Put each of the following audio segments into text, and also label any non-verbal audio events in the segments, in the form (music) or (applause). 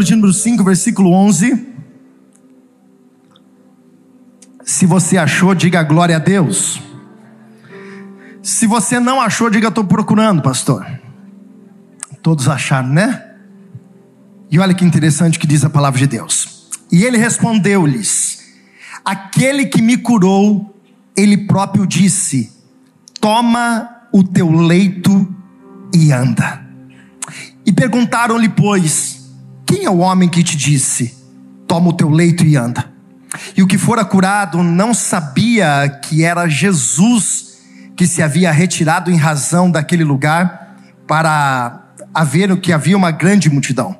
Capítulo de número 5, versículo 11. Se você achou, diga glória a Deus. Se você não achou, diga estou procurando, pastor. Todos acharam, né? E olha que interessante que diz a palavra de Deus. E ele respondeu-lhes: Aquele que me curou, ele próprio disse: Toma o teu leito e anda. E perguntaram-lhe, pois, quem é o homem que te disse: Toma o teu leito e anda? E o que fora curado não sabia que era Jesus que se havia retirado em razão daquele lugar para haver o que havia uma grande multidão.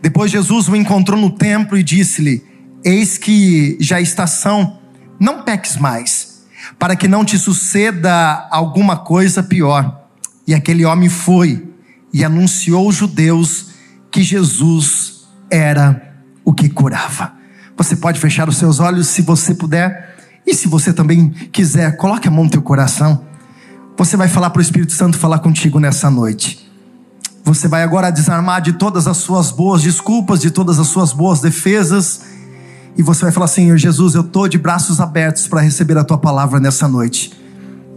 Depois Jesus o encontrou no templo e disse-lhe: Eis que já está são, não peques mais, para que não te suceda alguma coisa pior. E aquele homem foi e anunciou aos judeus que Jesus era o que curava. Você pode fechar os seus olhos se você puder, e se você também quiser, coloque a mão no teu coração. Você vai falar para o Espírito Santo falar contigo nessa noite. Você vai agora desarmar de todas as suas boas desculpas, de todas as suas boas defesas, e você vai falar: Senhor Jesus, eu estou de braços abertos para receber a tua palavra nessa noite.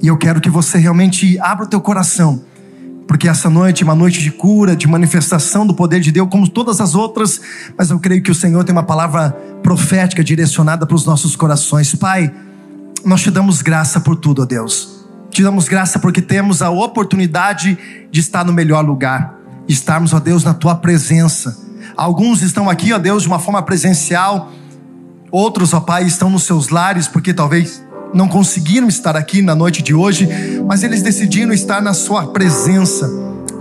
E eu quero que você realmente abra o teu coração, porque essa noite é uma noite de cura, de manifestação do poder de Deus, como todas as outras, mas eu creio que o Senhor tem uma palavra profética direcionada para os nossos corações. Pai, nós te damos graça por tudo, ó Deus. Te damos graça porque temos a oportunidade de estar no melhor lugar, estarmos, ó Deus, na tua presença. Alguns estão aqui, ó Deus, de uma forma presencial, outros, ó Pai, estão nos seus lares porque talvez não conseguiram estar aqui na noite de hoje, mas eles decidiram estar na Sua presença.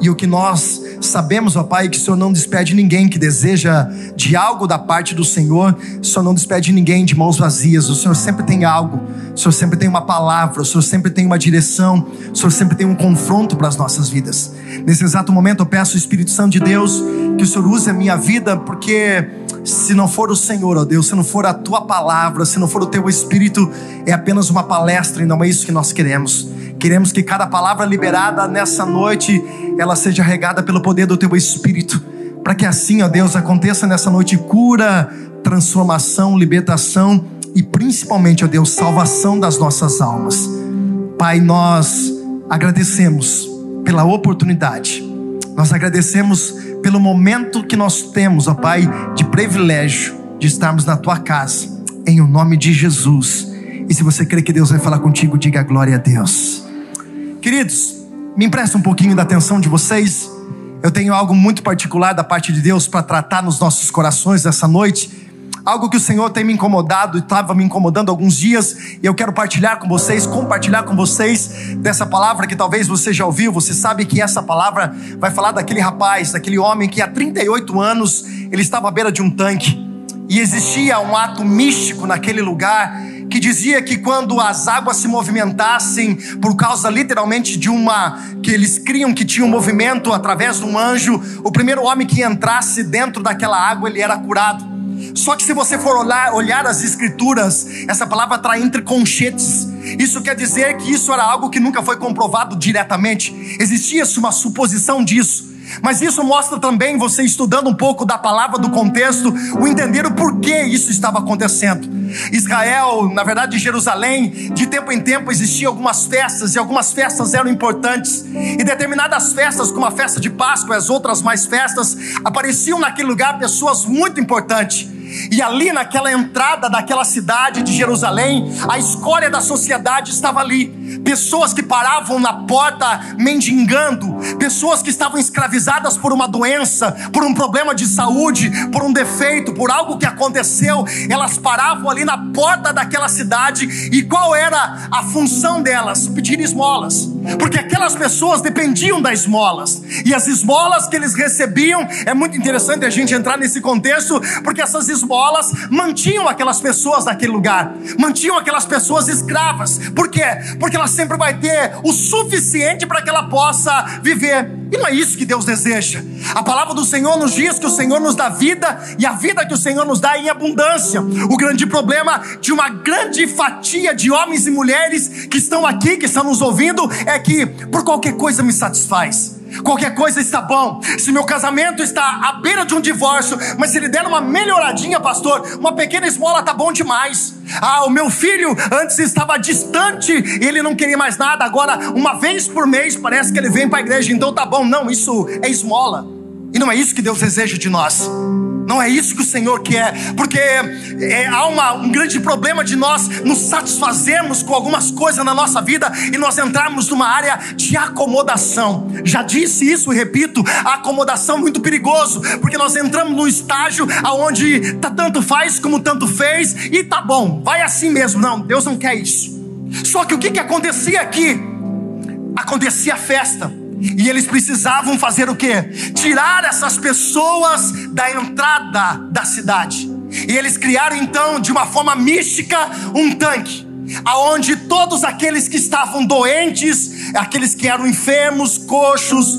E o que nós sabemos, ó Pai, que o Senhor não despede ninguém que deseja de algo da parte do Senhor, o Senhor não despede ninguém de mãos vazias, o Senhor sempre tem algo, o Senhor sempre tem uma palavra, o Senhor sempre tem uma direção, o Senhor sempre tem um confronto para as nossas vidas. Nesse exato momento eu peço Espírito Santo de Deus que o Senhor use a minha vida, porque se não for o Senhor, ó Deus, se não for a tua palavra, se não for o teu espírito, é apenas uma palestra e não é isso que nós queremos. Queremos que cada palavra liberada nessa noite, ela seja regada pelo poder do teu espírito, para que assim, ó Deus, aconteça nessa noite cura, transformação, libertação e principalmente, ó Deus, salvação das nossas almas. Pai, nós agradecemos pela oportunidade. Nós agradecemos pelo momento que nós temos, ó Pai, de privilégio de estarmos na tua casa, em o nome de Jesus. E se você crê que Deus vai falar contigo, diga glória a Deus. Queridos, me empresta um pouquinho da atenção de vocês. Eu tenho algo muito particular da parte de Deus para tratar nos nossos corações essa noite. Algo que o Senhor tem me incomodado e estava me incomodando alguns dias, e eu quero partilhar com vocês, compartilhar com vocês dessa palavra que talvez você já ouviu. Você sabe que essa palavra vai falar daquele rapaz, daquele homem que há 38 anos ele estava à beira de um tanque, e existia um ato místico naquele lugar que dizia que quando as águas se movimentassem por causa literalmente de uma que eles criam que tinha um movimento através de um anjo, o primeiro homem que entrasse dentro daquela água ele era curado. Só que se você for olhar, olhar as escrituras, essa palavra está entre conchetes. Isso quer dizer que isso era algo que nunca foi comprovado diretamente. Existia-se uma suposição disso. Mas isso mostra também, você estudando um pouco da palavra, do contexto, o entender o porquê isso estava acontecendo. Israel, na verdade, Jerusalém, de tempo em tempo existiam algumas festas, e algumas festas eram importantes. E determinadas festas, como a festa de Páscoa e as outras mais festas, apareciam naquele lugar pessoas muito importantes. E ali naquela entrada daquela cidade de Jerusalém, a escória da sociedade estava ali. Pessoas que paravam na porta mendigando, pessoas que estavam escravizadas por uma doença, por um problema de saúde, por um defeito, por algo que aconteceu, elas paravam ali na porta daquela cidade. E qual era a função delas? Pedir esmolas. Porque aquelas pessoas dependiam das esmolas. E as esmolas que eles recebiam, é muito interessante a gente entrar nesse contexto, porque essas esmolas mantinham aquelas pessoas naquele lugar, mantinham aquelas pessoas escravas. Por quê? Porque ela sempre vai ter o suficiente para que ela possa viver. E não é isso que Deus deseja. A palavra do Senhor nos diz que o Senhor nos dá vida e a vida que o Senhor nos dá é em abundância. O grande problema de uma grande fatia de homens e mulheres que estão aqui, que estão nos ouvindo, é que por qualquer coisa me satisfaz. Qualquer coisa está bom. Se meu casamento está à beira de um divórcio, mas se ele der uma melhoradinha, pastor, uma pequena esmola tá bom demais. Ah, o meu filho antes estava distante, ele não queria mais nada, agora uma vez por mês parece que ele vem para a igreja, então tá bom. Não, isso é esmola. E não é isso que Deus deseja de nós. Não é isso que o Senhor quer, porque é, há uma, um grande problema de nós nos satisfazermos com algumas coisas na nossa vida e nós entrarmos numa área de acomodação. Já disse isso e repito: a acomodação é muito perigoso, porque nós entramos num estágio aonde tá tanto faz como tanto fez e tá bom, vai assim mesmo. Não, Deus não quer isso. Só que o que, que acontecia aqui? Acontecia a festa. E eles precisavam fazer o que? Tirar essas pessoas da entrada da cidade. E eles criaram então, de uma forma mística, um tanque aonde todos aqueles que estavam doentes, aqueles que eram enfermos, coxos,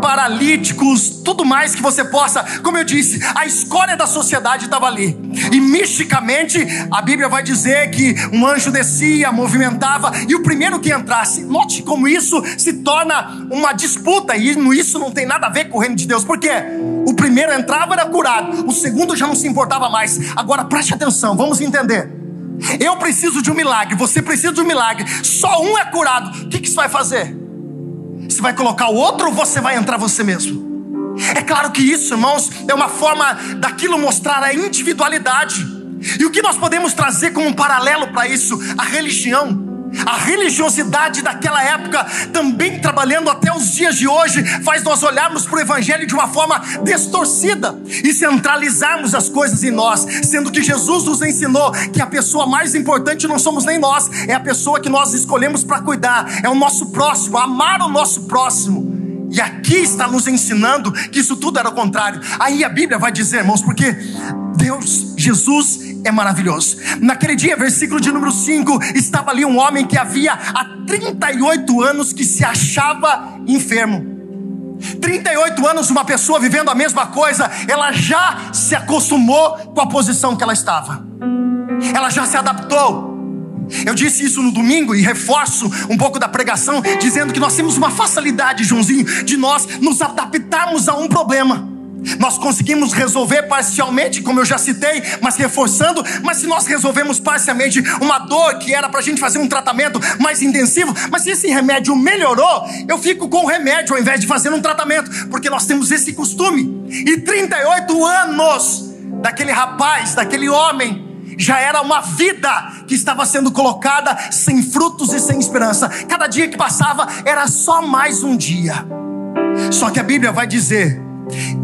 paralíticos, tudo mais que você possa, como eu disse, a escória da sociedade estava ali. E misticamente, a Bíblia vai dizer que um anjo descia, movimentava, e o primeiro que entrasse, note como isso se torna uma disputa, e isso não tem nada a ver com o reino de Deus, porque o primeiro entrava era curado, o segundo já não se importava mais. Agora preste atenção, vamos entender. Eu preciso de um milagre, você precisa de um milagre. Só um é curado. O que, que você vai fazer? Você vai colocar o outro ou você vai entrar você mesmo? É claro que isso, irmãos, é uma forma daquilo mostrar a individualidade. E o que nós podemos trazer como um paralelo para isso? A religião. A religiosidade daquela época, também trabalhando até os dias de hoje, faz nós olharmos para o Evangelho de uma forma distorcida e centralizarmos as coisas em nós, sendo que Jesus nos ensinou que a pessoa mais importante não somos nem nós, é a pessoa que nós escolhemos para cuidar, é o nosso próximo, amar o nosso próximo. E aqui está nos ensinando que isso tudo era o contrário. Aí a Bíblia vai dizer, irmãos, porque Deus, Jesus é maravilhoso. Naquele dia, versículo de número 5, estava ali um homem que havia há 38 anos que se achava enfermo. 38 anos, uma pessoa vivendo a mesma coisa, ela já se acostumou com a posição que ela estava, ela já se adaptou. Eu disse isso no domingo e reforço um pouco da pregação, dizendo que nós temos uma facilidade, Joãozinho, de nós nos adaptarmos a um problema. Nós conseguimos resolver parcialmente, como eu já citei, mas reforçando. Mas se nós resolvemos parcialmente uma dor que era para a gente fazer um tratamento mais intensivo, mas se esse remédio melhorou, eu fico com o remédio ao invés de fazer um tratamento, porque nós temos esse costume. E 38 anos daquele rapaz, daquele homem, já era uma vida que estava sendo colocada sem frutos e sem esperança. Cada dia que passava era só mais um dia. Só que a Bíblia vai dizer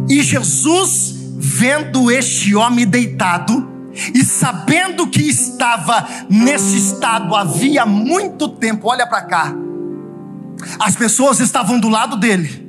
e Jesus, vendo este homem deitado, e sabendo que estava nesse estado havia muito tempo, olha para cá, as pessoas estavam do lado dele,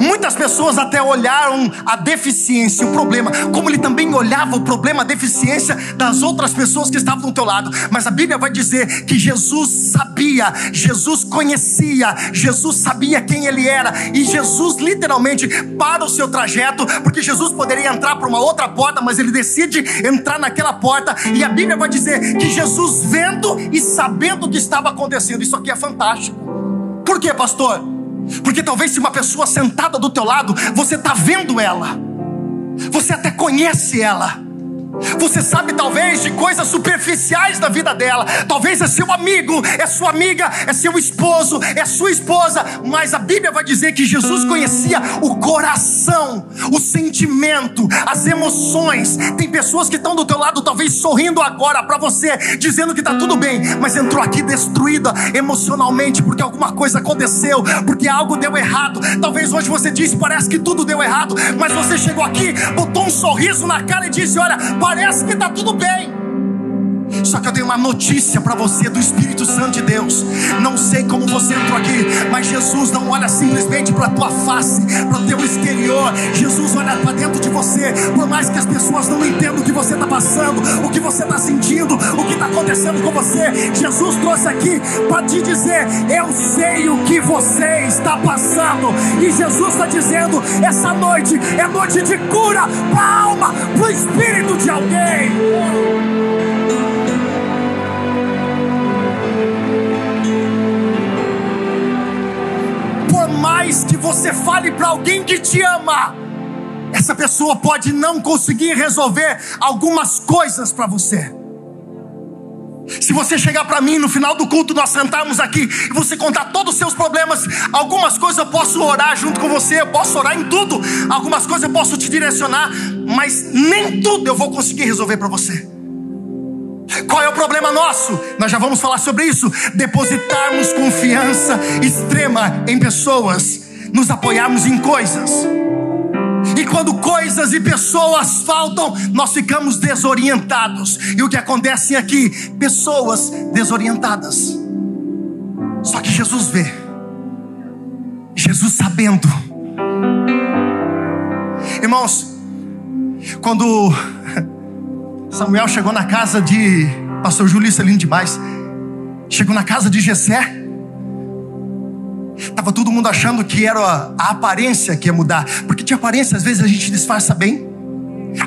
Muitas pessoas até olharam a deficiência, o problema, como ele também olhava o problema, a deficiência das outras pessoas que estavam do teu lado. Mas a Bíblia vai dizer que Jesus sabia, Jesus conhecia, Jesus sabia quem ele era, e Jesus literalmente para o seu trajeto, porque Jesus poderia entrar por uma outra porta, mas ele decide entrar naquela porta, e a Bíblia vai dizer que Jesus vendo e sabendo o que estava acontecendo, isso aqui é fantástico. Por quê, pastor? Porque talvez se uma pessoa sentada do teu lado, você está vendo ela, você até conhece ela, você sabe talvez de coisas superficiais da vida dela. Talvez é seu amigo, é sua amiga, é seu esposo, é sua esposa. Mas a Bíblia vai dizer que Jesus conhecia o coração, o sentimento, as emoções. Tem pessoas que estão do teu lado, talvez sorrindo agora para você, dizendo que está tudo bem, mas entrou aqui destruída emocionalmente porque alguma coisa aconteceu, porque algo deu errado. Talvez hoje você disse, parece que tudo deu errado, mas você chegou aqui, botou um sorriso na cara e disse: Olha, parece que está tudo bem. Só que eu tenho uma notícia para você do Espírito Santo de Deus. Não sei como você entrou aqui, mas Jesus não olha simplesmente para a tua face, para o teu exterior. Jesus olha para dentro de você. Por mais que as pessoas não entendam o que você está passando, o que você está sentindo, o que está acontecendo com você, Jesus trouxe aqui para te dizer: Eu sei o que você está passando. E Jesus está dizendo: essa noite é noite de cura para a alma, para o espírito de alguém. Você fale para alguém que te ama, essa pessoa pode não conseguir resolver algumas coisas para você. Se você chegar para mim no final do culto, nós sentarmos aqui e você contar todos os seus problemas, algumas coisas eu posso orar junto com você, eu posso orar em tudo, algumas coisas eu posso te direcionar, mas nem tudo eu vou conseguir resolver para você. Qual é o problema nosso? Nós já vamos falar sobre isso. Depositarmos confiança extrema em pessoas, nos apoiarmos em coisas. E quando coisas e pessoas faltam, nós ficamos desorientados. E o que acontece aqui? Pessoas desorientadas. Só que Jesus vê. Jesus sabendo. Irmãos, quando Samuel chegou na casa de Pastor Júlio, é lindo demais. Chegou na casa de Jessé. Tava todo mundo achando que era a, aparência que ia mudar, porque de aparência às vezes a gente disfarça bem.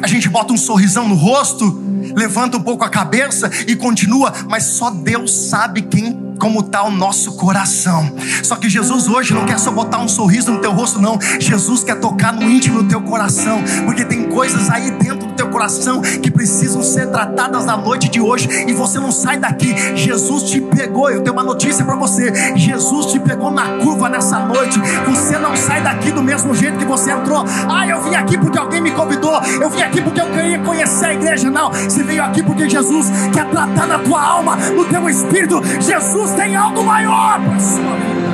A gente bota um sorrisão no rosto, levanta um pouco a cabeça e continua, mas só Deus sabe quem como está o nosso coração. Só que Jesus hoje não quer só botar um sorriso no teu rosto, não. Jesus quer tocar no íntimo do teu coração, porque tem coisas aí dentro do teu coração que precisam ser tratadas na noite de hoje e você não sai daqui. Jesus te pegou. Eu tenho uma notícia para você: Jesus te pegou na curva nessa noite. Você não sai daqui do mesmo jeito que você entrou. Ah, eu vim aqui porque alguém me convidou. Eu vim aqui porque eu queria conhecer a igreja. Não, você veio aqui porque Jesus quer tratar na tua alma, no teu espírito. Jesus tem algo maior para sua vida.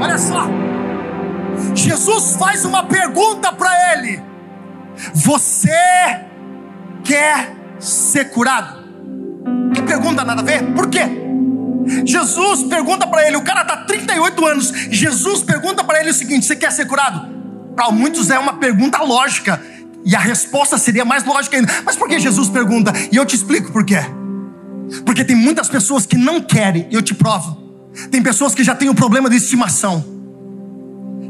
Olha só. Jesus faz uma pergunta para ele: Você quer ser curado? Que pergunta nada a ver? Por quê? Jesus pergunta para ele, o cara está 38 anos. Jesus pergunta para ele o seguinte: Você quer ser curado? Para muitos é uma pergunta lógica. E a resposta seria mais lógica ainda. Mas por que Jesus pergunta? E eu te explico por quê. Porque tem muitas pessoas que não querem, eu te provo. Tem pessoas que já têm o um problema de estimação.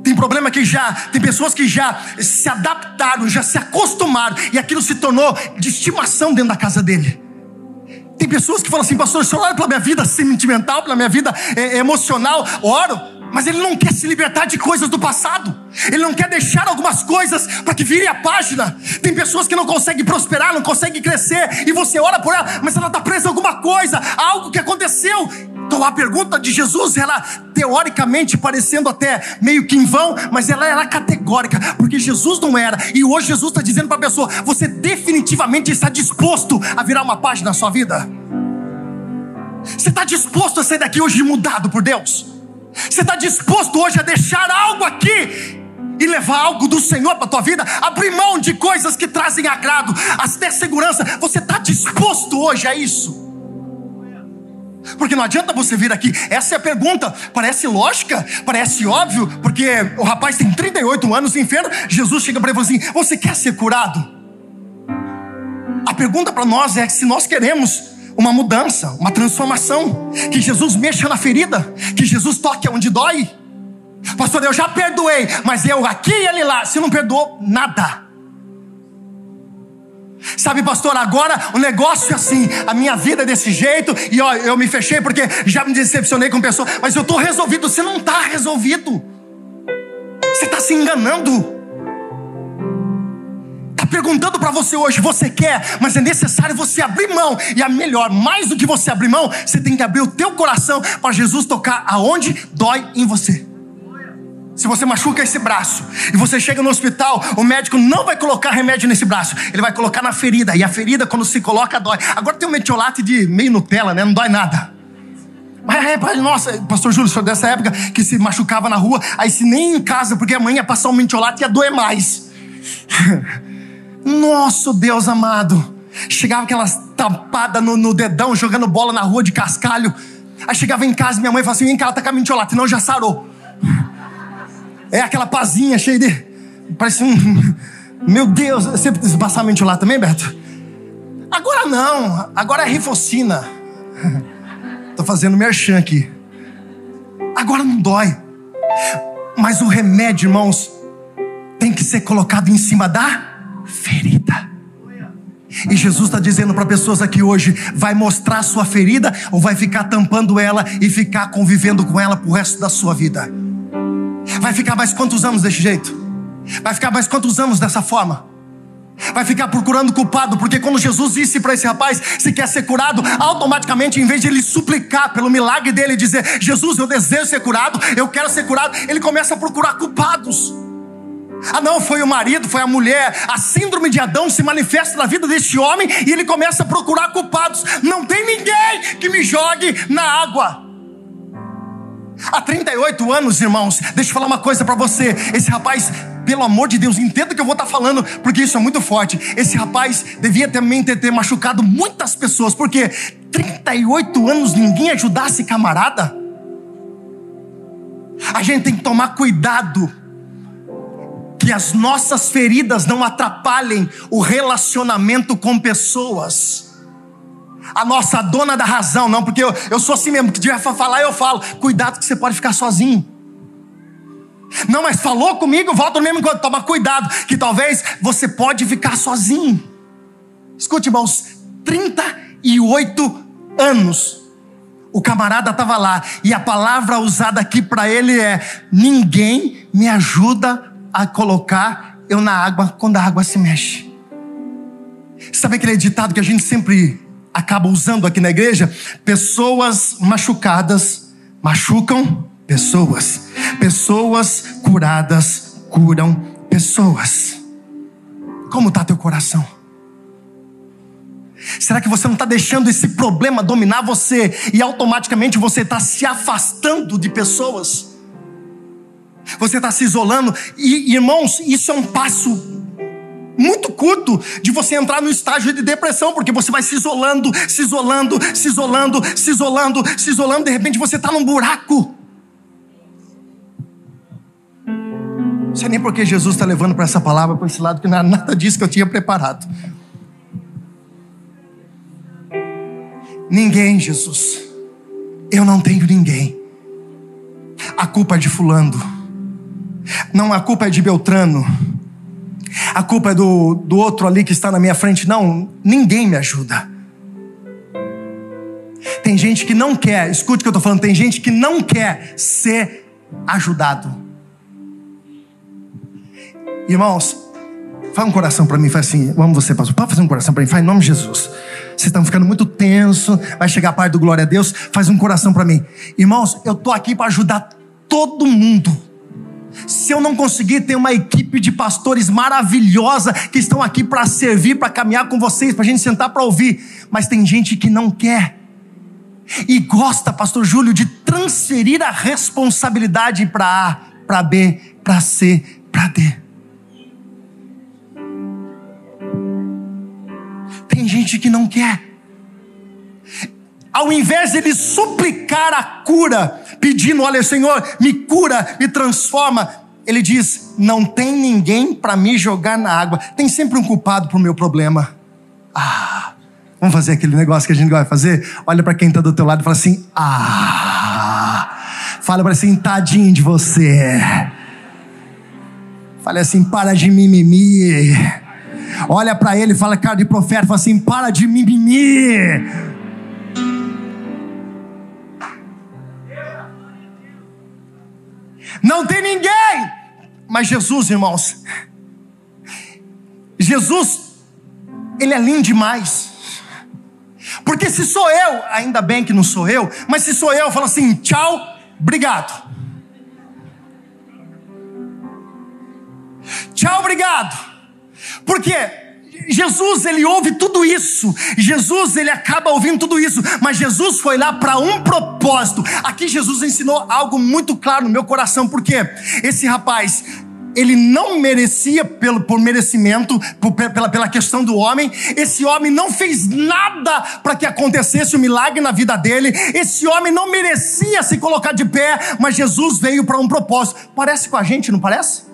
Tem problema que já, tem pessoas que já se adaptaram, já se acostumaram e aquilo se tornou de estimação dentro da casa dele. Tem pessoas que falam assim, pastor, o senhor ora pela minha vida sentimental, pela minha vida é, emocional, oro, mas ele não quer se libertar de coisas do passado. Ele não quer deixar algumas coisas para que vire a página. Tem pessoas que não conseguem prosperar, não conseguem crescer, e você ora por ela, mas ela está presa a alguma coisa, algo que aconteceu. Então a pergunta de Jesus, ela teoricamente parecendo até meio que em vão, mas ela era categórica, porque Jesus não era. E hoje Jesus está dizendo para a pessoa: você definitivamente está disposto a virar uma página na sua vida? Você está disposto a sair daqui hoje mudado por Deus? Você está disposto hoje a deixar algo aqui e levar algo do Senhor para a tua vida, abrir mão de coisas que trazem agrado, ter segurança. Você está disposto hoje a isso? Porque não adianta você vir aqui. Essa é a pergunta. Parece lógica, parece óbvio, porque o rapaz tem 38 anos enfermo. Jesus chega para ele e fala assim: Você quer ser curado? A pergunta para nós é se nós queremos uma mudança, uma transformação. Que Jesus mexa na ferida, que Jesus toque onde dói. Pastor, eu já perdoei, mas eu aqui e ele lá, se não perdoou, nada. Sabe, pastor, agora o negócio é assim, a minha vida é desse jeito, e ó, eu me fechei porque já me decepcionei com pessoa, mas eu estou resolvido. Você não está resolvido, você está se enganando perguntando para você hoje, você quer, mas é necessário você abrir mão. E a melhor, mais do que você abrir mão, você tem que abrir o teu coração para Jesus tocar aonde dói em você. Se você machuca esse braço e você chega no hospital, o médico não vai colocar remédio nesse braço, ele vai colocar na ferida. E a ferida, quando se coloca, dói. Agora tem um metiolate de meio Nutella, né? Não dói nada. Mas, é, nossa, pastor Júlio, foi dessa época que se machucava na rua, aí se nem em casa, porque amanhã ia passar um mentiolate ia doer mais. (laughs) Nosso Deus amado. Chegava aquelas tampadas no, no, dedão, jogando bola na rua de cascalho. Aí chegava em casa, minha mãe falava assim: vem cá, tá com a mentiolata, não já sarou. É aquela pazinha cheia de. Parece um. Meu Deus, você precisa passar mentiolata também, Beto? Agora não, agora é rifocina. (laughs) Tô fazendo merchan aqui. Agora não dói. Mas o remédio, irmãos, tem que ser colocado em cima da ferida. E Jesus está dizendo para pessoas aqui hoje: vai mostrar sua ferida ou vai ficar tampando ela e ficar convivendo com ela pro resto da sua vida? Vai ficar mais quantos anos desse jeito? Vai ficar mais quantos anos dessa forma? Vai ficar procurando culpado, porque quando Jesus disse para esse rapaz se quer ser curado, automaticamente, em vez de ele suplicar pelo milagre dele, dizer: Jesus, eu desejo ser curado, eu quero ser curado, ele começa a procurar culpados. Ah, não, foi o marido, foi a mulher. A síndrome de Adão se manifesta na vida deste homem e ele começa a procurar culpados. Não tem ninguém que me jogue na água. Há 38 anos, irmãos, deixa eu falar uma coisa para você. Esse rapaz, pelo amor de Deus, entenda o que eu vou estar tá falando, porque isso é muito forte. Esse rapaz devia também ter, ter machucado muitas pessoas, porque 38 anos ninguém ajudasse camarada. A gente tem que tomar cuidado que as nossas feridas não atrapalhem o relacionamento com pessoas a nossa dona da razão, não, porque eu, eu sou assim mesmo, que tiver falar, eu falo. Cuidado que você pode ficar sozinho. Não, mas falou comigo, volta no mesmo enquanto. Toma cuidado, que talvez você pode ficar sozinho. Escute, irmãos, 38 anos. O camarada estava lá, e a palavra usada aqui para ele é: ninguém me ajuda a colocar eu na água quando a água se mexe. Sabe aquele ditado que a gente sempre acaba usando aqui na igreja, pessoas machucadas machucam pessoas, pessoas curadas curam pessoas. Como está teu coração? Será que você não está deixando esse problema dominar você e automaticamente você está se afastando de pessoas? Você está se isolando e, irmãos, isso é um passo muito curto de você entrar no estágio de depressão, porque você vai se isolando, se isolando, se isolando, se isolando, se isolando, de repente você está num buraco. Não sei nem porque Jesus está levando para essa palavra, para esse lado, que não era nada disso que eu tinha preparado. Ninguém, Jesus. Eu não tenho ninguém. A culpa é de Fulano. Não, a culpa é de Beltrano a culpa é do, do outro ali que está na minha frente. Não, ninguém me ajuda. Tem gente que não quer, escute o que eu estou falando, tem gente que não quer ser ajudado. Irmãos, faz um coração para mim, faz assim, vamos você, pastor, pode fazer um coração para mim, faz em nome de Jesus. Vocês estão ficando muito tenso, vai chegar a parte do glória a Deus, faz um coração para mim. Irmãos, eu estou aqui para ajudar todo mundo. Se eu não conseguir ter uma equipe de pastores maravilhosa que estão aqui para servir, para caminhar com vocês, para a gente sentar para ouvir, mas tem gente que não quer e gosta, Pastor Júlio, de transferir a responsabilidade para A, para B, para C, para D. Tem gente que não quer. Ao invés de ele suplicar a cura, pedindo: Olha, Senhor, me cura, me transforma. Ele diz: Não tem ninguém para me jogar na água. Tem sempre um culpado para o meu problema. Ah, vamos fazer aquele negócio que a gente vai fazer? Olha para quem está do teu lado e fala assim: Ah, fala para assim, tadinho de você. Fala assim, para de mimimi. Olha para ele fala, cara de profeta, fala assim, para de mimimi. Não tem ninguém. Mas Jesus, irmãos, Jesus, Ele é lindo demais. Porque se sou eu, ainda bem que não sou eu, mas se sou eu, eu falo assim: tchau, obrigado. Tchau, obrigado. Porque Jesus, ele ouve tudo isso. Jesus, ele acaba ouvindo tudo isso. Mas Jesus foi lá para um propósito. Aqui Jesus ensinou algo muito claro no meu coração. Porque esse rapaz, ele não merecia pelo, por merecimento, por, pela, pela questão do homem. Esse homem não fez nada para que acontecesse o um milagre na vida dele. Esse homem não merecia se colocar de pé, mas Jesus veio para um propósito. Parece com a gente, não parece?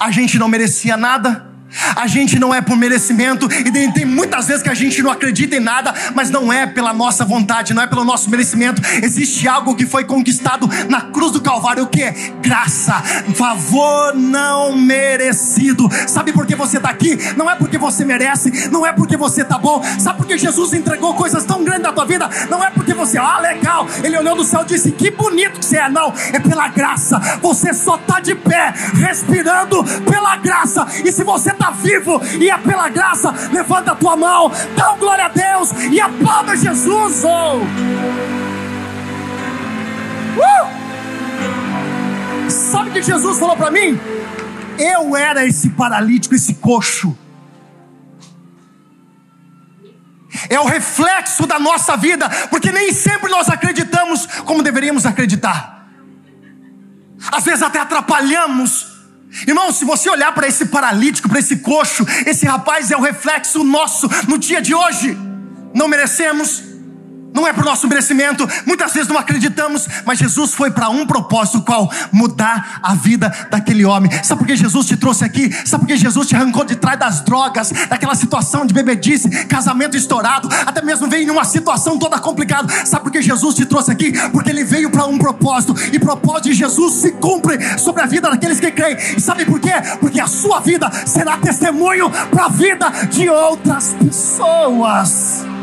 A gente não merecia nada A gente não é por merecimento, e tem muitas vezes que a gente não acredita em nada, mas não é pela nossa vontade, não é pelo nosso merecimento. Existe algo que foi conquistado na cruz do Calvário, o que é? Graça, favor não merecido. Sabe por que você está aqui? Não é porque você merece, não é porque você está bom. Sabe por que Jesus entregou coisas tão grandes na tua vida? Não é porque você, ah, legal. Ele olhou do céu e disse: Que bonito que você é. Não, é pela graça. Você só está de pé, respirando pela graça. E se você está vivo e é pela graça, levanta a tua mão, dá glória a Deus e aplauda Jesus. Oh. Uh! Sabe o que Jesus falou para mim? Eu era esse paralítico, esse coxo. É o reflexo da nossa vida, porque nem sempre nós acreditamos como deveríamos acreditar. Às vezes até atrapalhamos Irmão, se você olhar para esse paralítico, para esse coxo, esse rapaz é o reflexo nosso no dia de hoje. Não merecemos, não é por nosso merecimento, muitas vezes não acreditamos, mas Jesus foi para um propósito, qual? Mudar a vida daquele homem. Sabe por que Jesus te trouxe aqui? Sabe por que Jesus te arrancou de trás das drogas, daquela situação de bebedice, casamento estourado, até mesmo veio em uma situação toda complicada. Sabe por que Jesus te trouxe aqui? Porque ele veio para um propósito, e propósito de Jesus se cumpre sobre a vida daqueles que creem. E sabe por quê? Porque a sua vida será testemunho para a vida de outras pessoas.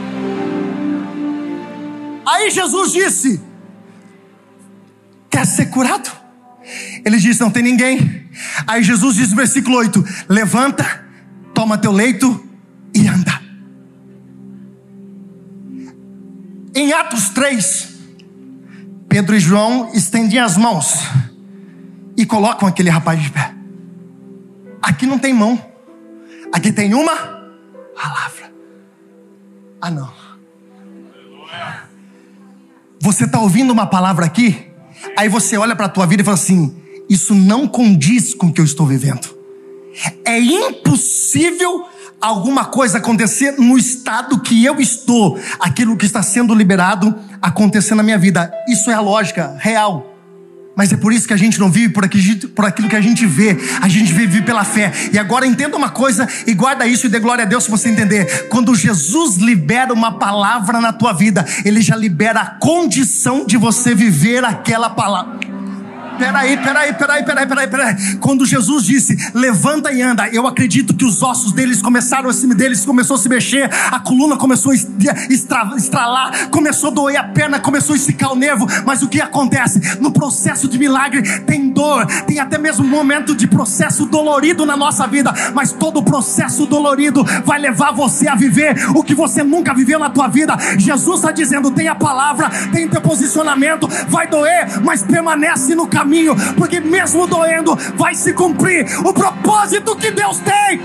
Aí Jesus disse: Quer ser curado? Ele disse: Não tem ninguém. Aí Jesus disse no versículo 8: Levanta, toma teu leito e anda. Em Atos 3, Pedro e João estendem as mãos e colocam aquele rapaz de pé. Aqui não tem mão, aqui tem uma palavra. Ah, não. Você está ouvindo uma palavra aqui, aí você olha para a tua vida e fala assim: isso não condiz com o que eu estou vivendo. É impossível alguma coisa acontecer no estado que eu estou, aquilo que está sendo liberado acontecer na minha vida. Isso é a lógica real. Mas é por isso que a gente não vive por aquilo, que a gente vê, a gente vive pela fé. E agora entenda uma coisa e guarda isso e dê glória a Deus se você entender. Quando Jesus libera uma palavra na tua vida, ele já libera a condição de você viver aquela palavra. Peraí, peraí, peraí, peraí, peraí, peraí. Quando Jesus disse, levanta e anda, eu acredito que os ossos deles começaram a se, deles começou a se mexer, a coluna começou a estralar, começou a doer a perna, começou a esticar o nervo. Mas o que acontece? No processo de milagre tem dor, tem até mesmo um momento de processo dolorido na nossa vida, mas todo o processo dolorido vai levar você a viver o que você nunca viveu na tua vida. Jesus está dizendo: tem a palavra, tem teu posicionamento, vai doer, mas permanece no caminho caminho, porque mesmo doendo, vai se cumprir o propósito que Deus tem. Uh!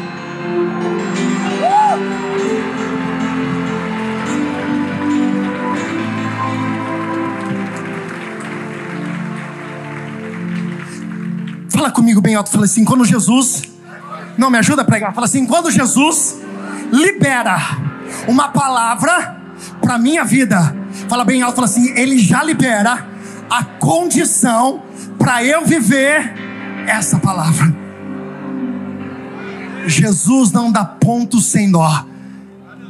Fala comigo bem alto, fala assim: quando Jesus, não me ajuda a pregar, fala assim: quando Jesus libera uma palavra para minha vida, fala bem alto, fala assim: Ele já libera a condição para eu viver essa palavra. Jesus não dá ponto sem nó.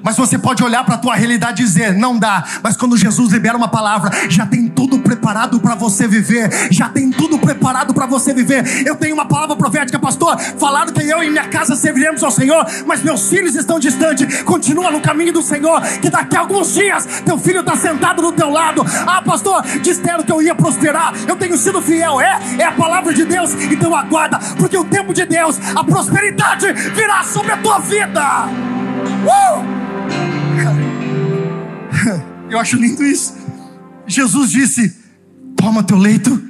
Mas você pode olhar para a tua realidade e dizer, não dá. Mas quando Jesus libera uma palavra, já tem tudo preparado para você viver. Já tem tudo preparado para você viver. Eu tenho uma palavra profética, pastor. Falaram que eu e minha casa serviremos ao Senhor, mas meus filhos estão distantes. Continua no caminho do Senhor, que daqui a alguns dias teu filho está sentado do teu lado. Ah, pastor, disseram que eu ia prosperar. Eu tenho sido fiel. É, é a palavra de Deus. Então aguarda, porque o tempo de Deus, a prosperidade virá sobre a tua vida. Uh! Eu acho lindo isso. Jesus disse: Toma teu leito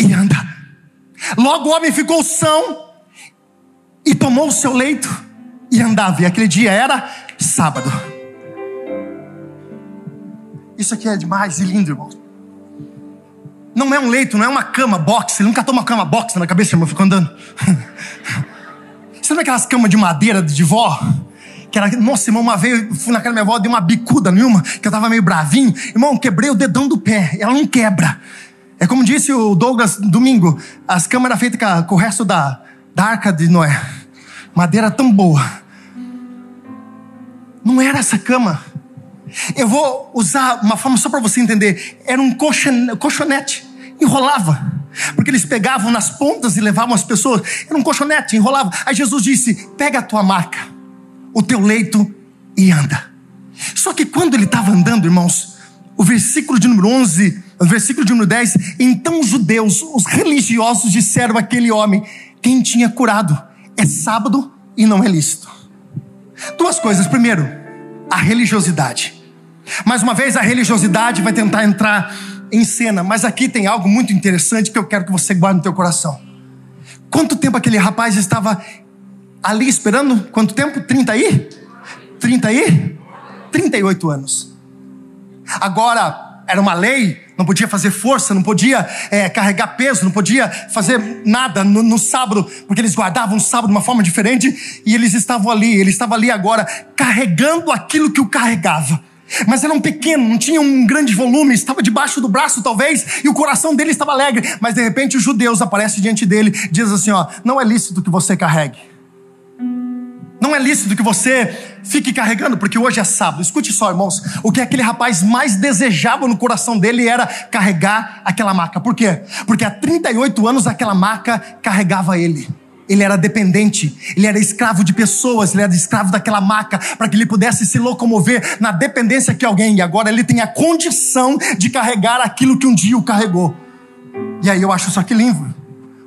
e anda. Logo o homem ficou são e tomou o seu leito e andava. E aquele dia era sábado. Isso aqui é demais e lindo, irmão. Não é um leito, não é uma cama box. Ele nunca toma cama box na cabeça, irmão. Ficou andando. (laughs) É aquelas camas de madeira de vó? Que era, nossa, irmão, uma vez fui na casa da minha avó, dei uma bicuda nenhuma, que eu tava meio bravinho. Irmão, quebrei o dedão do pé. Ela não quebra. É como disse o Douglas domingo: as câmeras feitas com, com o resto da, da arca de Noé. madeira tão boa. Não era essa cama. Eu vou usar uma forma só para você entender. Era um colchonete, enrolava. Porque eles pegavam nas pontas e levavam as pessoas. Era um colchonete, enrolava. Aí Jesus disse: Pega a tua maca, o teu leito e anda. Só que quando ele estava andando, irmãos, o versículo de número 11, o versículo de número 10, então os judeus, os religiosos disseram àquele homem: Quem tinha curado? É sábado e não é lícito. Duas coisas. Primeiro, a religiosidade. Mais uma vez, a religiosidade vai tentar entrar em cena, mas aqui tem algo muito interessante que eu quero que você guarde no teu coração. Quanto tempo aquele rapaz estava ali esperando? Quanto tempo? 30 aí? 30 aí? 38 anos. Agora, era uma lei, não podia fazer força, não podia é, carregar peso, não podia fazer nada no, no, sábado, porque eles guardavam o sábado de uma forma diferente e eles estavam ali, ele estava ali agora carregando aquilo que o carregava. Mas era um pequeno, não tinha um grande volume, estava debaixo do braço talvez, e o coração dele estava alegre. Mas de repente os judeus aparecem diante dele, diz assim: ó, não é lícito que você carregue. Não é lícito que você fique carregando, porque hoje é sábado. Escute só, irmãos. O que aquele rapaz mais desejava no coração dele era carregar aquela maca. Por quê? Porque há 38 anos aquela maca carregava ele. Ele era dependente, ele era escravo de pessoas, ele era escravo daquela maca, para que ele pudesse se locomover na dependência que alguém, e agora ele tem a condição de carregar aquilo que um dia o carregou. E aí eu acho isso aqui lindo.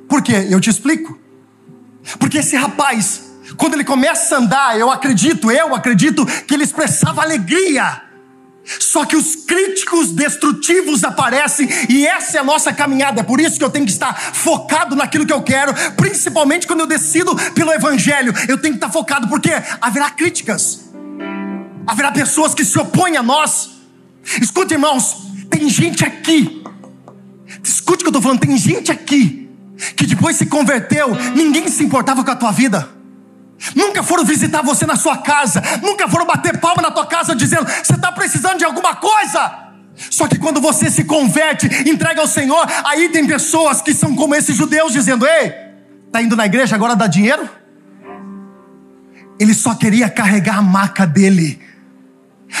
Por quê? Eu te explico. Porque esse rapaz, quando ele começa a andar, eu acredito, eu acredito que ele expressava alegria só que os críticos destrutivos aparecem e essa é a nossa caminhada. É por isso que eu tenho que estar focado naquilo que eu quero, principalmente quando eu decido pelo Evangelho. Eu tenho que estar focado porque haverá críticas, haverá pessoas que se opõem a nós. Escute, irmãos, tem gente aqui. Escute o que eu estou falando. Tem gente aqui que depois se converteu, ninguém se importava com a tua vida. Nunca foram visitar você na sua casa, nunca foram bater palma na tua casa dizendo: você está precisando de alguma coisa. Só que quando você se converte, entrega ao Senhor, aí tem pessoas que são como esses judeus dizendo: Ei, tá indo na igreja agora dá dinheiro? Ele só queria carregar a maca dele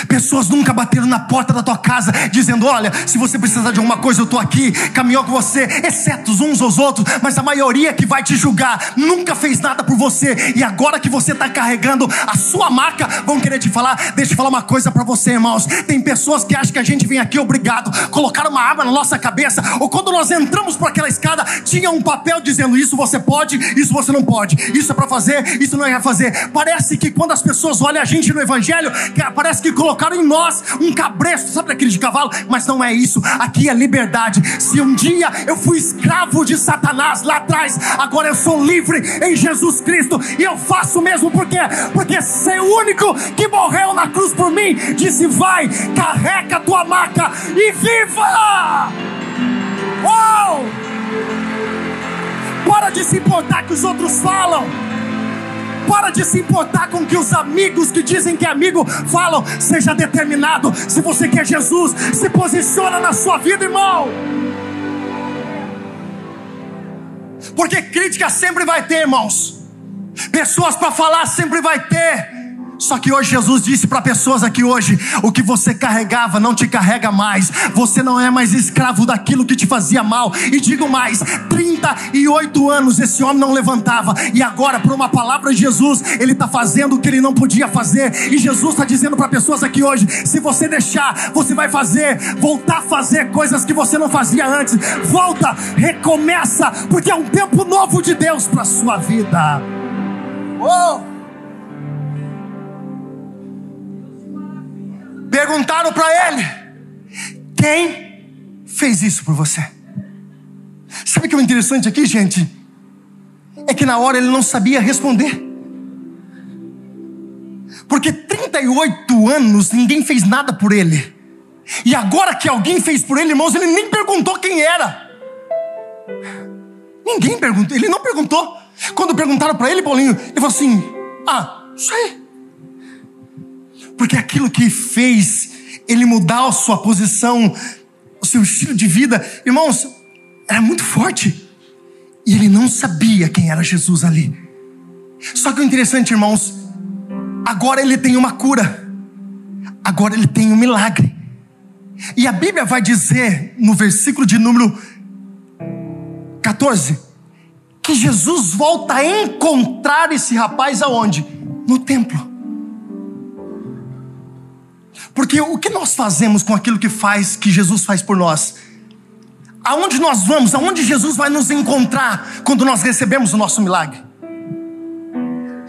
Pessoas nunca bateram na porta da tua casa dizendo: Olha, se você precisar de alguma coisa, eu estou aqui, caminhou com você, exceto uns aos outros, mas a maioria que vai te julgar nunca fez nada por você, e agora que você está carregando a sua marca, vão querer te falar. Deixa eu falar uma coisa para você, irmãos: tem pessoas que acham que a gente vem aqui obrigado, colocaram uma arma na nossa cabeça, ou quando nós entramos por aquela escada, tinha um papel dizendo: Isso você pode, isso você não pode, isso é para fazer, isso não é para fazer. Parece que quando as pessoas olham a gente no Evangelho, parece que colocaram em nós um cabresto, sabe daquele de cavalo? Mas não é isso, aqui é liberdade. Se um dia eu fui escravo de Satanás lá atrás, agora eu sou livre em Jesus Cristo e eu faço mesmo porque porque ser o único que morreu na cruz por mim disse: vai, carrega a tua maca e viva! Oh! Para de se importar que os outros falam. Para de se importar com o que os amigos que dizem que é amigo falam. Seja determinado. Se você quer Jesus, se posiciona na sua vida, irmão. Porque crítica sempre vai ter, irmãos. Pessoas para falar sempre vai ter. Só que hoje Jesus disse para pessoas aqui hoje: o que você carregava não te carrega mais. Você não é mais escravo daquilo que te fazia mal. E digo mais: 38 anos esse homem não levantava. E agora, por uma palavra de Jesus, ele está fazendo o que ele não podia fazer. E Jesus está dizendo para pessoas aqui hoje: se você deixar, você vai fazer, voltar a fazer coisas que você não fazia antes. Volta, recomeça, porque é um tempo novo de Deus para sua vida. Oh! Perguntaram para ele: Quem fez isso por você? Sabe o que é interessante aqui, gente? É que na hora ele não sabia responder. Porque 38 anos ninguém fez nada por ele. E agora que alguém fez por ele, irmãos, ele nem perguntou quem era. Ninguém perguntou, ele não perguntou. Quando perguntaram para ele, Paulinho, ele falou assim: Ah, aí. Porque aquilo que fez ele mudar a sua posição, o seu estilo de vida, irmãos, era muito forte. E ele não sabia quem era Jesus ali. Só que o interessante, irmãos, agora ele tem uma cura, agora ele tem um milagre. E a Bíblia vai dizer no versículo de número 14 que Jesus volta a encontrar esse rapaz aonde? No templo. Porque o que nós fazemos com aquilo que faz, que Jesus faz por nós? Aonde nós vamos? Aonde Jesus vai nos encontrar quando nós recebemos o nosso milagre?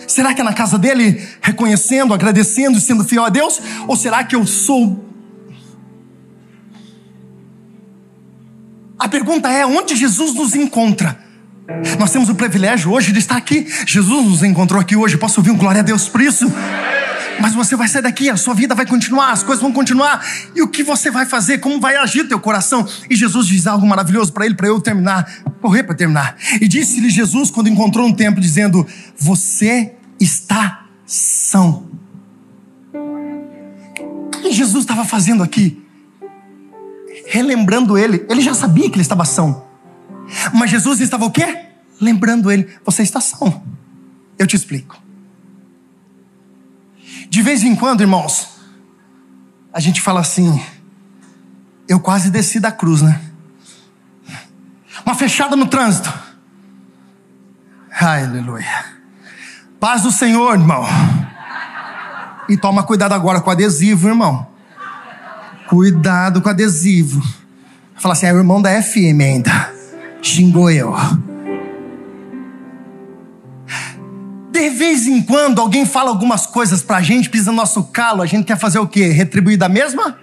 Será que é na casa dele, reconhecendo, agradecendo e sendo fiel a Deus? Ou será que eu sou. A pergunta é: onde Jesus nos encontra? Nós temos o privilégio hoje de estar aqui. Jesus nos encontrou aqui hoje. Posso ouvir um glória a Deus por isso? Mas você vai sair daqui, a sua vida vai continuar, as coisas vão continuar. E o que você vai fazer? Como vai agir teu coração? E Jesus diz algo maravilhoso para ele, para eu terminar, correr para terminar. E disse-lhe Jesus quando encontrou um templo, dizendo: Você está são. O que Jesus estava fazendo aqui? Relembrando ele. Ele já sabia que ele estava são. Mas Jesus estava o quê? Lembrando ele: Você está são. Eu te explico. De vez em quando, irmãos, a gente fala assim: eu quase desci da cruz, né? Uma fechada no trânsito. Aleluia. Paz do Senhor, irmão. E toma cuidado agora com adesivo, irmão. Cuidado com adesivo. Fala assim, é o irmão da FM ainda. Xingou eu. De vez em quando alguém fala algumas coisas pra gente, pisa no nosso calo, a gente quer fazer o quê? Retribuir da mesma?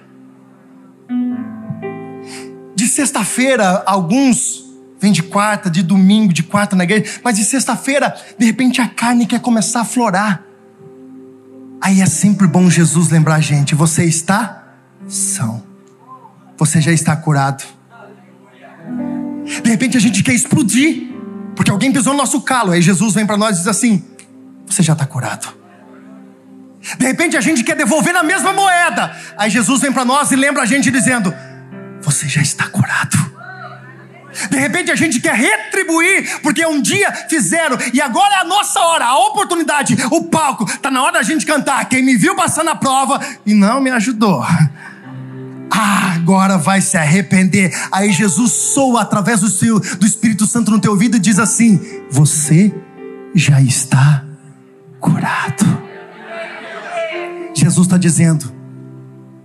De sexta-feira, alguns vêm de quarta, de domingo, de quarta na igreja, mas de sexta-feira, de repente a carne quer começar a florar. Aí é sempre bom Jesus lembrar a gente: você está são, você já está curado. De repente a gente quer explodir, porque alguém pisou no nosso calo. Aí Jesus vem para nós e diz assim: você já está curado. De repente a gente quer devolver na mesma moeda. Aí Jesus vem para nós e lembra a gente dizendo: Você já está curado. De repente a gente quer retribuir, porque um dia fizeram e agora é a nossa hora, a oportunidade, o palco. Está na hora da gente cantar. Quem me viu passando a prova e não me ajudou. Ah, agora vai se arrepender. Aí Jesus soa através do, seu, do Espírito Santo no teu ouvido e diz assim: Você já está curado. Jesus está dizendo: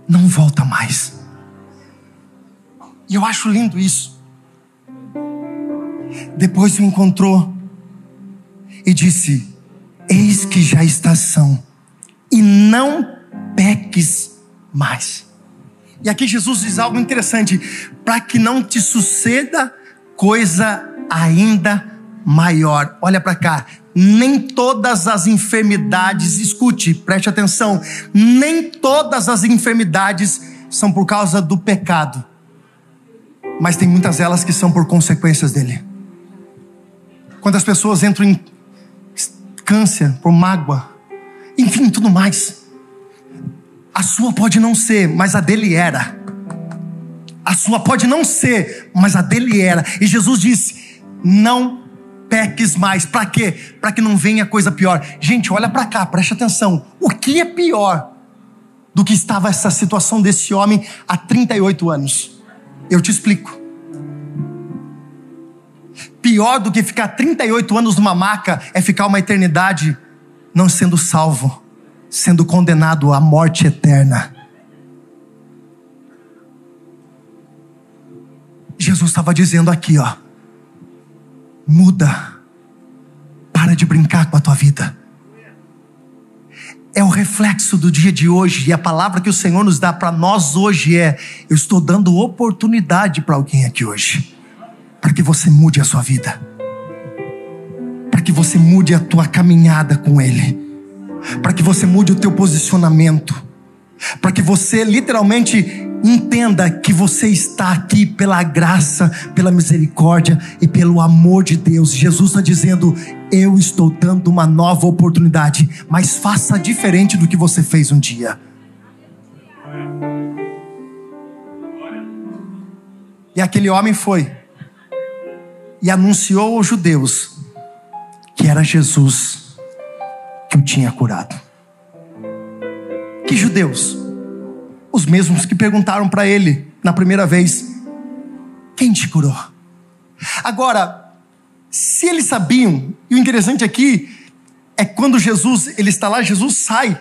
não volta mais. E eu acho lindo isso. Depois o encontrou e disse: Eis que já está são, e não peques mais. E aqui Jesus diz algo interessante: para que não te suceda coisa ainda maior. Olha para cá, nem todas as enfermidades, escute, preste atenção, nem todas as enfermidades são por causa do pecado, mas tem muitas delas que são por consequências dele. Quando as pessoas entram em câncer, por mágoa, enfim, tudo mais, a sua pode não ser, mas a dele era. A sua pode não ser, mas a dele era. E Jesus disse: não peques mais. Para quê? Para que não venha coisa pior. Gente, olha para cá, preste atenção. O que é pior do que estava essa situação desse homem há 38 anos? Eu te explico. Pior do que ficar 38 anos numa maca é ficar uma eternidade não sendo salvo, sendo condenado à morte eterna. Jesus estava dizendo aqui, ó muda. Para de brincar com a tua vida. É o reflexo do dia de hoje, e a palavra que o Senhor nos dá para nós hoje é: eu estou dando oportunidade para alguém aqui hoje, para que você mude a sua vida, para que você mude a tua caminhada com Ele, para que você mude o teu posicionamento, para que você literalmente Entenda que você está aqui pela graça, pela misericórdia e pelo amor de Deus. Jesus está dizendo: Eu estou dando uma nova oportunidade, mas faça diferente do que você fez um dia. E aquele homem foi e anunciou aos judeus que era Jesus que o tinha curado. Que judeus? Os mesmos que perguntaram para ele na primeira vez: Quem te curou? Agora, se eles sabiam, e o interessante aqui é quando Jesus ele está lá, Jesus sai.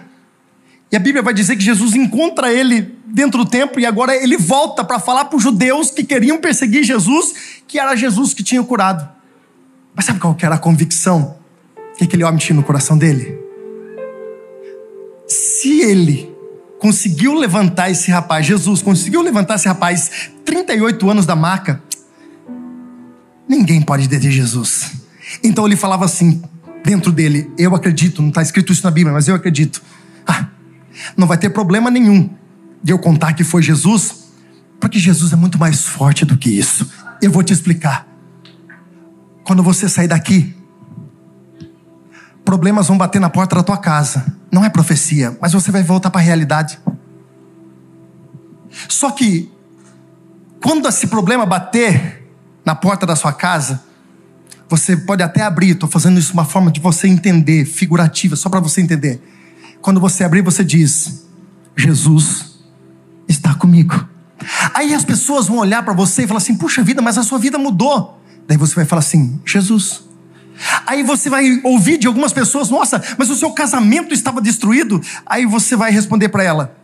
E a Bíblia vai dizer que Jesus encontra ele dentro do templo e agora ele volta para falar para os judeus que queriam perseguir Jesus, que era Jesus que tinha curado. Mas sabe qual que era a convicção que aquele homem tinha no coração dele? Se ele conseguiu levantar esse rapaz, Jesus conseguiu levantar esse rapaz 38 anos da maca, ninguém pode deter Jesus. Então ele falava assim, dentro dele, eu acredito, não está escrito isso na Bíblia, mas eu acredito. Ah, não vai ter problema nenhum de eu contar que foi Jesus, porque Jesus é muito mais forte do que isso. Eu vou te explicar. Quando você sair daqui, problemas vão bater na porta da tua casa. Não é profecia, mas você vai voltar para a realidade. Só que, quando esse problema bater na porta da sua casa, você pode até abrir, estou fazendo isso uma forma de você entender, figurativa, só para você entender. Quando você abrir, você diz: Jesus está comigo. Aí as pessoas vão olhar para você e falar assim: puxa vida, mas a sua vida mudou. Daí você vai falar assim: Jesus. Aí você vai ouvir de algumas pessoas: nossa, mas o seu casamento estava destruído. Aí você vai responder para ela: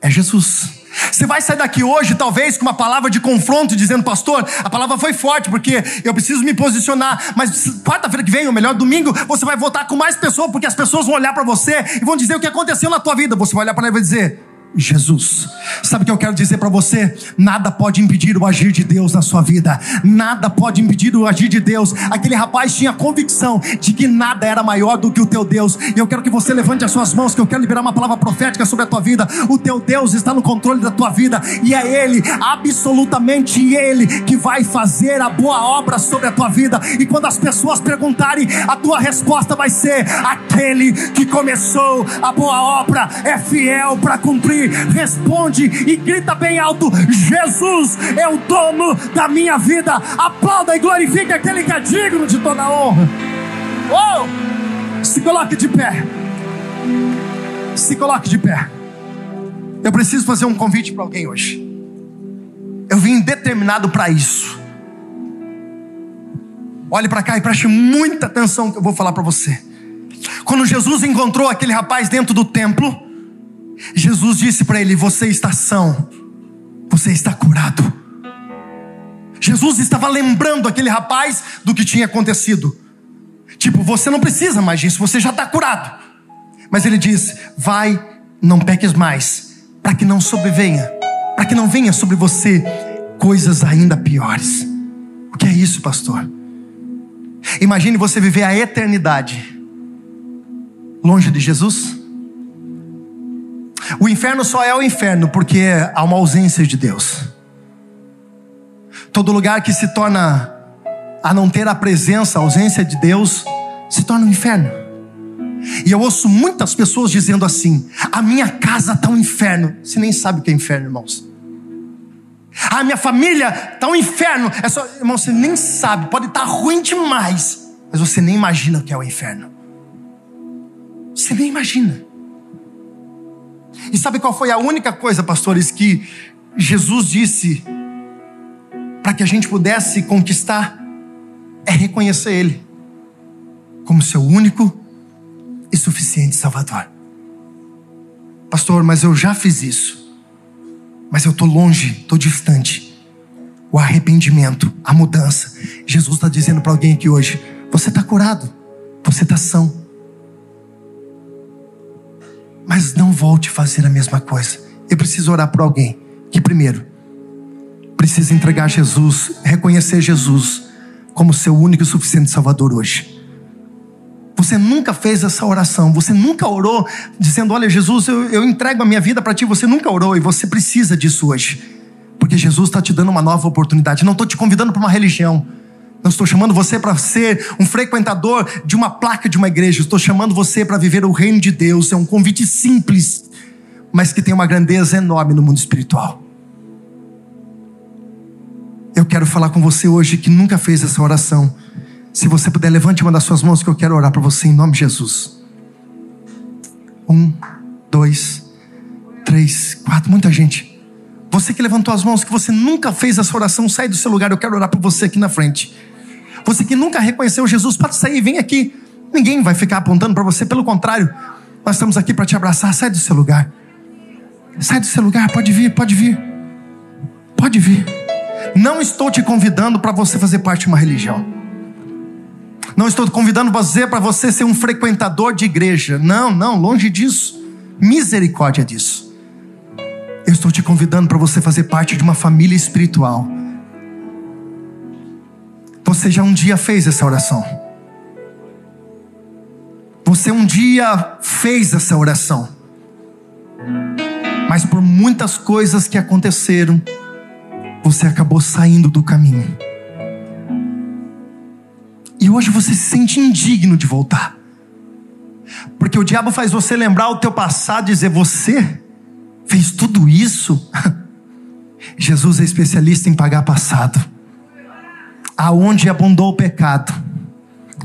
é Jesus. Você vai sair daqui hoje, talvez, com uma palavra de confronto, dizendo, pastor, a palavra foi forte, porque eu preciso me posicionar. Mas quarta-feira que vem, ou melhor, domingo, você vai voltar com mais pessoas, porque as pessoas vão olhar para você e vão dizer o que aconteceu na tua vida. Você vai olhar para ela e vai dizer: Jesus. Sabe o que eu quero dizer para você? Nada pode impedir o agir de Deus na sua vida. Nada pode impedir o agir de Deus. Aquele rapaz tinha convicção de que nada era maior do que o teu Deus. E eu quero que você levante as suas mãos, que eu quero liberar uma palavra profética sobre a tua vida. O teu Deus está no controle da tua vida e é Ele, absolutamente Ele, que vai fazer a boa obra sobre a tua vida. E quando as pessoas perguntarem, a tua resposta vai ser: aquele que começou a boa obra é fiel para cumprir responde e grita bem alto: Jesus é o dono da minha vida. Aplauda e glorifique aquele que é digno de toda honra. Oh! Se coloque de pé. Se coloque de pé. Eu preciso fazer um convite para alguém hoje. Eu vim determinado para isso. Olhe para cá e preste muita atenção que eu vou falar para você. Quando Jesus encontrou aquele rapaz dentro do templo, Jesus disse para ele: Você está são, você está curado. Jesus estava lembrando aquele rapaz do que tinha acontecido. Tipo, você não precisa mais disso, você já está curado. Mas ele diz: Vai, não peques mais, para que não sobrevenha, para que não venha sobre você coisas ainda piores. O que é isso, pastor? Imagine você viver a eternidade longe de Jesus. O inferno só é o inferno porque há uma ausência de Deus. Todo lugar que se torna a não ter a presença, a ausência de Deus, se torna um inferno. E eu ouço muitas pessoas dizendo assim: a minha casa está um inferno. Você nem sabe o que é inferno, irmãos. A minha família está um inferno. É só, irmão, você nem sabe, pode estar tá ruim demais, mas você nem imagina o que é o inferno. Você nem imagina. E sabe qual foi a única coisa, pastores, que Jesus disse para que a gente pudesse conquistar? É reconhecer Ele como seu único e suficiente Salvador. Pastor, mas eu já fiz isso. Mas eu estou longe, estou distante. O arrependimento, a mudança. Jesus está dizendo para alguém aqui hoje: você está curado, você está são. Mas não volte a fazer a mesma coisa. Eu preciso orar por alguém que, primeiro, precisa entregar Jesus, reconhecer Jesus como seu único e suficiente Salvador hoje. Você nunca fez essa oração, você nunca orou dizendo: Olha, Jesus, eu, eu entrego a minha vida para ti. Você nunca orou e você precisa disso hoje, porque Jesus está te dando uma nova oportunidade. Não estou te convidando para uma religião. Não estou chamando você para ser um frequentador de uma placa de uma igreja. Estou chamando você para viver o reino de Deus. É um convite simples, mas que tem uma grandeza enorme no mundo espiritual. Eu quero falar com você hoje que nunca fez essa oração. Se você puder, levante uma das suas mãos que eu quero orar para você em nome de Jesus. Um, dois, três, quatro, muita gente. Você que levantou as mãos, que você nunca fez essa oração, sai do seu lugar, eu quero orar por você aqui na frente. Você que nunca reconheceu Jesus, pode sair, vem aqui. Ninguém vai ficar apontando para você, pelo contrário, nós estamos aqui para te abraçar. Sai do seu lugar. Sai do seu lugar, pode vir, pode vir. Pode vir. Não estou te convidando para você fazer parte de uma religião. Não estou convidando você para você ser um frequentador de igreja. Não, não, longe disso. Misericórdia disso. Eu estou te convidando para você fazer parte de uma família espiritual. Você já um dia fez essa oração. Você um dia fez essa oração. Mas por muitas coisas que aconteceram, você acabou saindo do caminho. E hoje você se sente indigno de voltar. Porque o diabo faz você lembrar o teu passado e dizer: Você fez tudo isso? (laughs) Jesus é especialista em pagar passado. Aonde abundou o pecado,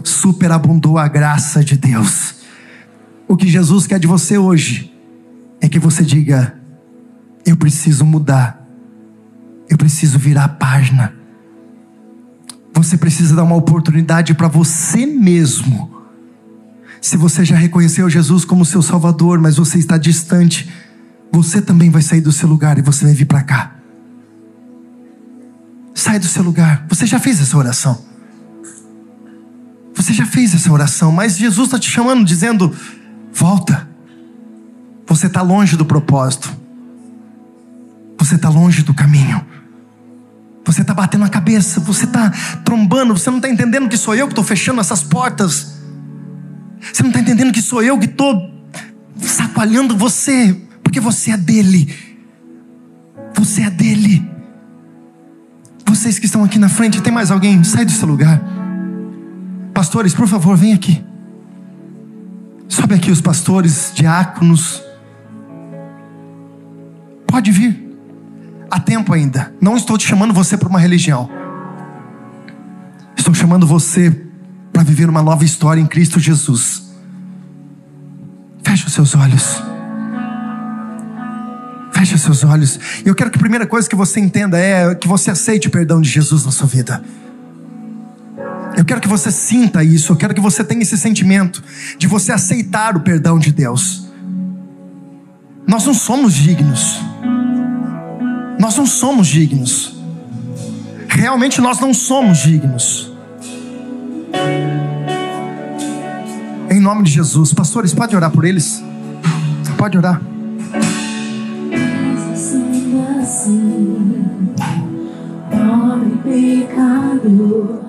superabundou a graça de Deus. O que Jesus quer de você hoje é que você diga: Eu preciso mudar, eu preciso virar a página. Você precisa dar uma oportunidade para você mesmo. Se você já reconheceu Jesus como seu Salvador, mas você está distante, você também vai sair do seu lugar e você vai vir para cá. Sai do seu lugar. Você já fez essa oração. Você já fez essa oração, mas Jesus está te chamando, dizendo: volta. Você está longe do propósito. Você está longe do caminho. Você está batendo a cabeça, você está trombando, você não está entendendo que sou eu que estou fechando essas portas. Você não está entendendo que sou eu que estou sacoalhando você porque você é dele. Você é dele. Vocês que estão aqui na frente, tem mais alguém? Sai do seu lugar. Pastores, por favor, vem aqui. Sobe aqui os pastores, diáconos. Pode vir. Há tempo ainda. Não estou te chamando você para uma religião. Estou chamando você para viver uma nova história em Cristo Jesus. Feche os seus olhos. Feche seus olhos. Eu quero que a primeira coisa que você entenda é que você aceite o perdão de Jesus na sua vida. Eu quero que você sinta isso. Eu quero que você tenha esse sentimento de você aceitar o perdão de Deus. Nós não somos dignos. Nós não somos dignos. Realmente nós não somos dignos. Em nome de Jesus, pastores, pode orar por eles? Pode orar. Pobre pecador